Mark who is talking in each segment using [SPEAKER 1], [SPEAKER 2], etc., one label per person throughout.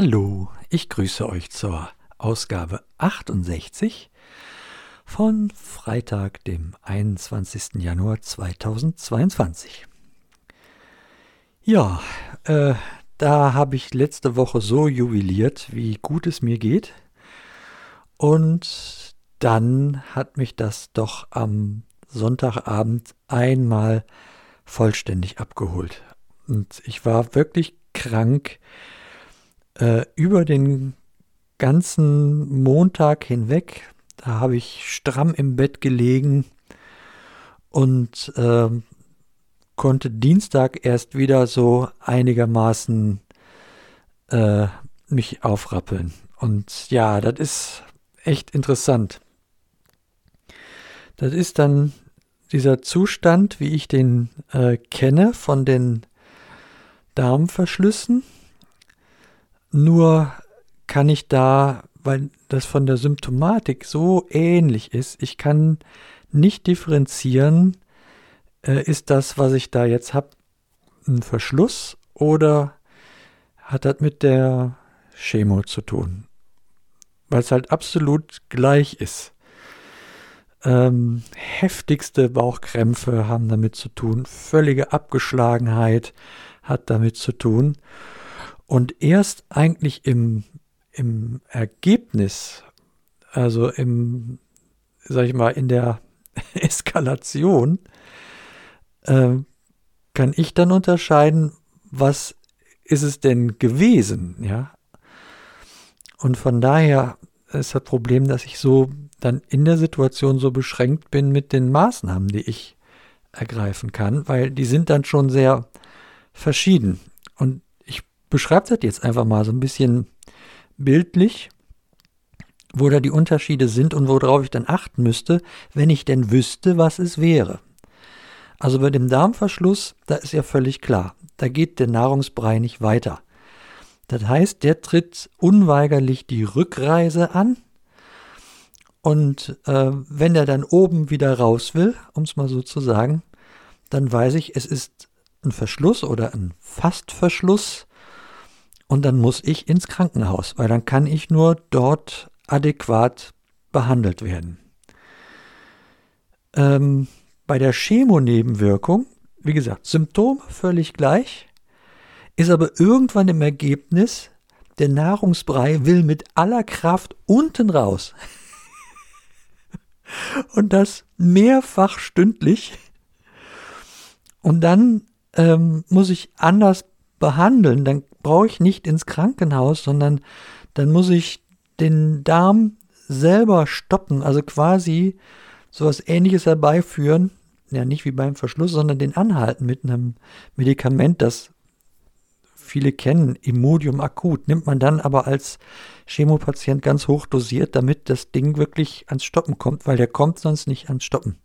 [SPEAKER 1] Hallo, ich grüße euch zur Ausgabe 68 von Freitag, dem 21. Januar 2022. Ja, äh, da habe ich letzte Woche so jubiliert, wie gut es mir geht. Und dann hat mich das doch am Sonntagabend einmal vollständig abgeholt. Und ich war wirklich krank äh, über den ganzen Montag hinweg. Da habe ich stramm im Bett gelegen und äh, konnte Dienstag erst wieder so einigermaßen äh, mich aufrappeln. Und ja, das ist echt interessant. Das ist dann dieser Zustand, wie ich den äh, kenne von den Darmverschlüssen. Nur kann ich da, weil das von der Symptomatik so ähnlich ist, ich kann nicht differenzieren, äh, ist das, was ich da jetzt habe, ein Verschluss oder hat das mit der Chemo zu tun? Weil es halt absolut gleich ist. Ähm, heftigste Bauchkrämpfe haben damit zu tun, völlige Abgeschlagenheit hat damit zu tun. Und erst eigentlich im, im Ergebnis, also im, sag ich mal, in der Eskalation, äh, kann ich dann unterscheiden, was ist es denn gewesen, ja. Und von daher ist das Problem, dass ich so dann in der Situation so beschränkt bin mit den Maßnahmen, die ich ergreifen kann, weil die sind dann schon sehr verschieden. Und ich beschreibe das jetzt einfach mal so ein bisschen bildlich, wo da die Unterschiede sind und worauf ich dann achten müsste, wenn ich denn wüsste, was es wäre. Also bei dem Darmverschluss, da ist ja völlig klar, da geht der Nahrungsbrei nicht weiter. Das heißt, der tritt unweigerlich die Rückreise an und äh, wenn er dann oben wieder raus will, um es mal so zu sagen, dann weiß ich, es ist ein Verschluss oder ein Fastverschluss. Und dann muss ich ins Krankenhaus, weil dann kann ich nur dort adäquat behandelt werden. Ähm, bei der Chemonebenwirkung, wie gesagt, Symptom völlig gleich, ist aber irgendwann im Ergebnis, der Nahrungsbrei will mit aller Kraft unten raus und das mehrfach stündlich. Und dann ähm, muss ich anders behandeln. Dann brauche ich nicht ins Krankenhaus, sondern dann muss ich den Darm selber stoppen, also quasi sowas ähnliches herbeiführen. Ja, nicht wie beim Verschluss, sondern den anhalten mit einem Medikament, das viele kennen, Imodium akut, nimmt man dann aber als Chemopatient ganz hoch dosiert, damit das Ding wirklich ans Stoppen kommt, weil der kommt sonst nicht ans Stoppen.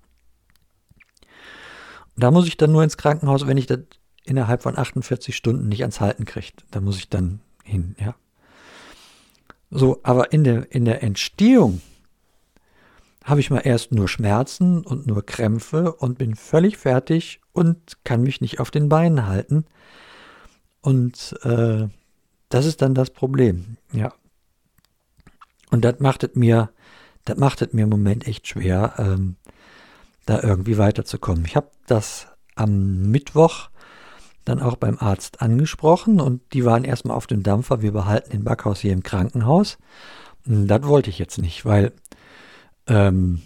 [SPEAKER 1] da muss ich dann nur ins Krankenhaus, wenn ich das innerhalb von 48 Stunden nicht ans Halten kriege. Da muss ich dann hin, ja. So, aber in der, in der Entstehung habe ich mal erst nur Schmerzen und nur Krämpfe und bin völlig fertig und kann mich nicht auf den Beinen halten. Und äh, das ist dann das Problem, ja. Und das macht es mir, das macht es mir im Moment echt schwer, ähm, da irgendwie weiterzukommen. Ich habe das am Mittwoch dann auch beim Arzt angesprochen und die waren erstmal auf dem Dampfer, wir behalten den Backhaus hier im Krankenhaus. Das wollte ich jetzt nicht, weil ähm,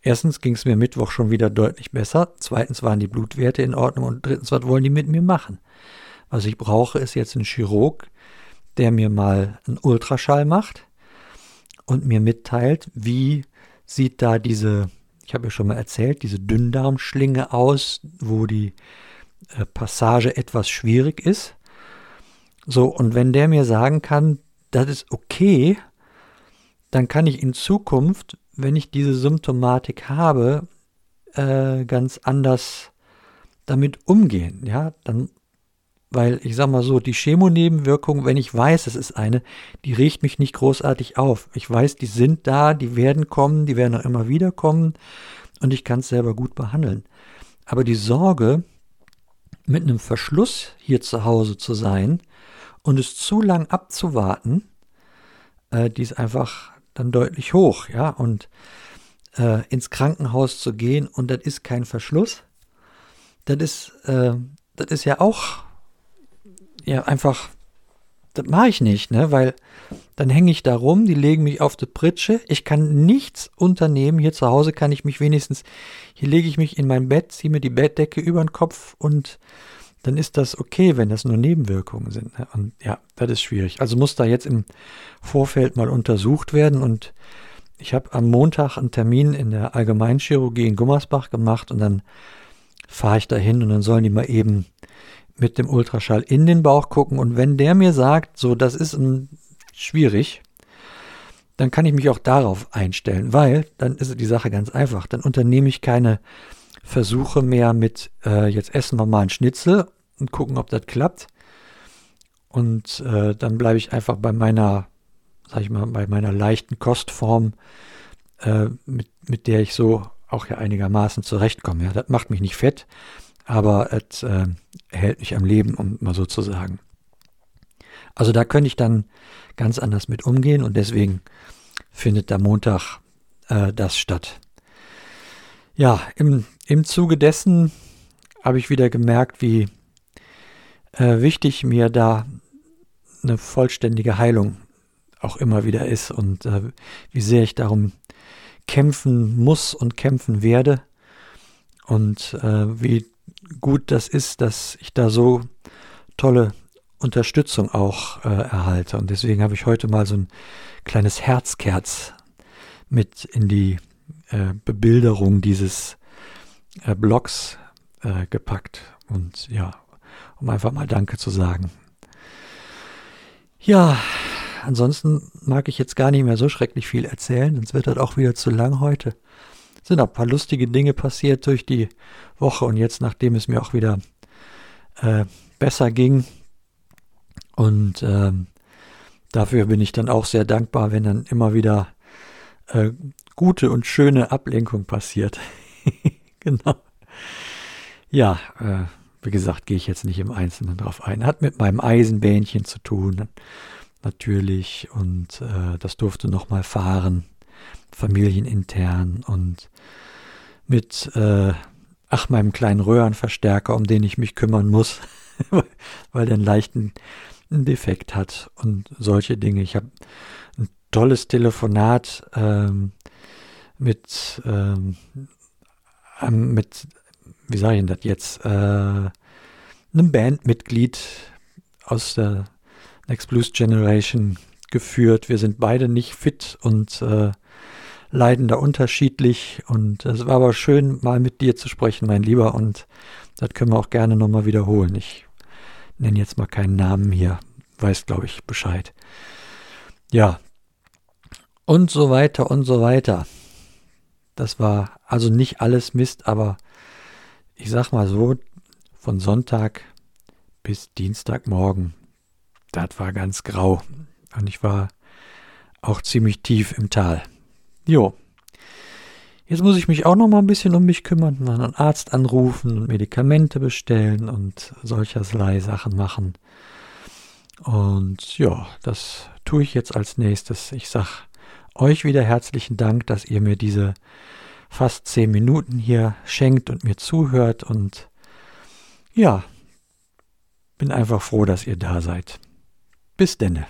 [SPEAKER 1] erstens ging es mir Mittwoch schon wieder deutlich besser, zweitens waren die Blutwerte in Ordnung und drittens, was wollen die mit mir machen? Was ich brauche, ist jetzt ein Chirurg, der mir mal einen Ultraschall macht und mir mitteilt, wie sieht da diese, ich habe ja schon mal erzählt, diese Dünndarmschlinge aus, wo die Passage etwas schwierig ist. So, und wenn der mir sagen kann, das ist okay, dann kann ich in Zukunft, wenn ich diese Symptomatik habe, äh, ganz anders damit umgehen. Ja, dann weil ich sag mal so, die Chemonebenwirkung, wenn ich weiß, es ist eine, die regt mich nicht großartig auf. Ich weiß, die sind da, die werden kommen, die werden auch immer wieder kommen und ich kann es selber gut behandeln. Aber die Sorge, mit einem Verschluss hier zu Hause zu sein und es zu lang abzuwarten, äh, die ist einfach dann deutlich hoch, ja, und äh, ins Krankenhaus zu gehen und das ist kein Verschluss, das ist, äh, das ist ja auch ja einfach, das mache ich nicht, ne, weil dann hänge ich da rum, die legen mich auf die Pritsche, ich kann nichts unternehmen, hier zu Hause kann ich mich wenigstens, hier lege ich mich in mein Bett, ziehe mir die Bettdecke über den Kopf und dann ist das okay, wenn das nur Nebenwirkungen sind. Ne? Und ja, das ist schwierig. Also muss da jetzt im Vorfeld mal untersucht werden. Und ich habe am Montag einen Termin in der Allgemeinchirurgie in Gummersbach gemacht und dann fahre ich da hin und dann sollen die mal eben mit dem Ultraschall in den Bauch gucken. Und wenn der mir sagt, so, das ist ein, schwierig, dann kann ich mich auch darauf einstellen, weil dann ist die Sache ganz einfach. Dann unternehme ich keine Versuche mehr mit, äh, jetzt essen wir mal einen Schnitzel und gucken, ob das klappt. Und äh, dann bleibe ich einfach bei meiner, sag ich mal, bei meiner leichten Kostform, äh, mit, mit der ich so auch ja einigermaßen zurechtkomme. Ja, das macht mich nicht fett, aber es äh, hält mich am Leben, um mal so zu sagen. Also da könnte ich dann ganz anders mit umgehen und deswegen findet der Montag äh, das statt. Ja, im, im Zuge dessen habe ich wieder gemerkt, wie äh, wichtig mir da eine vollständige Heilung auch immer wieder ist und äh, wie sehr ich darum kämpfen muss und kämpfen werde und äh, wie gut das ist, dass ich da so tolle Unterstützung auch äh, erhalte. Und deswegen habe ich heute mal so ein kleines Herzkerz mit in die äh, Bebilderung dieses äh, Blogs äh, gepackt. Und ja, um einfach mal Danke zu sagen. Ja, ansonsten mag ich jetzt gar nicht mehr so schrecklich viel erzählen, sonst wird das auch wieder zu lang heute. Sind auch ein paar lustige Dinge passiert durch die Woche und jetzt, nachdem es mir auch wieder äh, besser ging. Und ähm, dafür bin ich dann auch sehr dankbar, wenn dann immer wieder äh, gute und schöne Ablenkung passiert. genau. Ja, äh, wie gesagt, gehe ich jetzt nicht im Einzelnen drauf ein. Hat mit meinem Eisenbähnchen zu tun, natürlich. Und äh, das durfte nochmal fahren, familienintern und mit, äh, ach, meinem kleinen Röhrenverstärker, um den ich mich kümmern muss, weil der einen leichten Defekt hat und solche Dinge. Ich habe ein tolles Telefonat ähm, mit, ähm, mit wie sage ich denn das jetzt, äh, einem Bandmitglied aus der Next Blues Generation geführt. Wir sind beide nicht fit und äh, leiden da unterschiedlich. Und es war aber schön, mal mit dir zu sprechen, mein Lieber. Und das können wir auch gerne nochmal wiederholen. Ich nenne jetzt mal keinen Namen hier. Weiß, glaube ich, Bescheid. Ja. Und so weiter und so weiter. Das war also nicht alles Mist, aber ich sag mal so, von Sonntag bis Dienstagmorgen, das war ganz grau. Und ich war auch ziemlich tief im Tal. Jo. Jetzt muss ich mich auch noch mal ein bisschen um mich kümmern, einen Arzt anrufen und Medikamente bestellen und solcherlei Sachen machen. Und ja, das tue ich jetzt als nächstes. Ich sag euch wieder herzlichen Dank, dass ihr mir diese fast zehn Minuten hier schenkt und mir zuhört und ja, bin einfach froh, dass ihr da seid. Bis denne.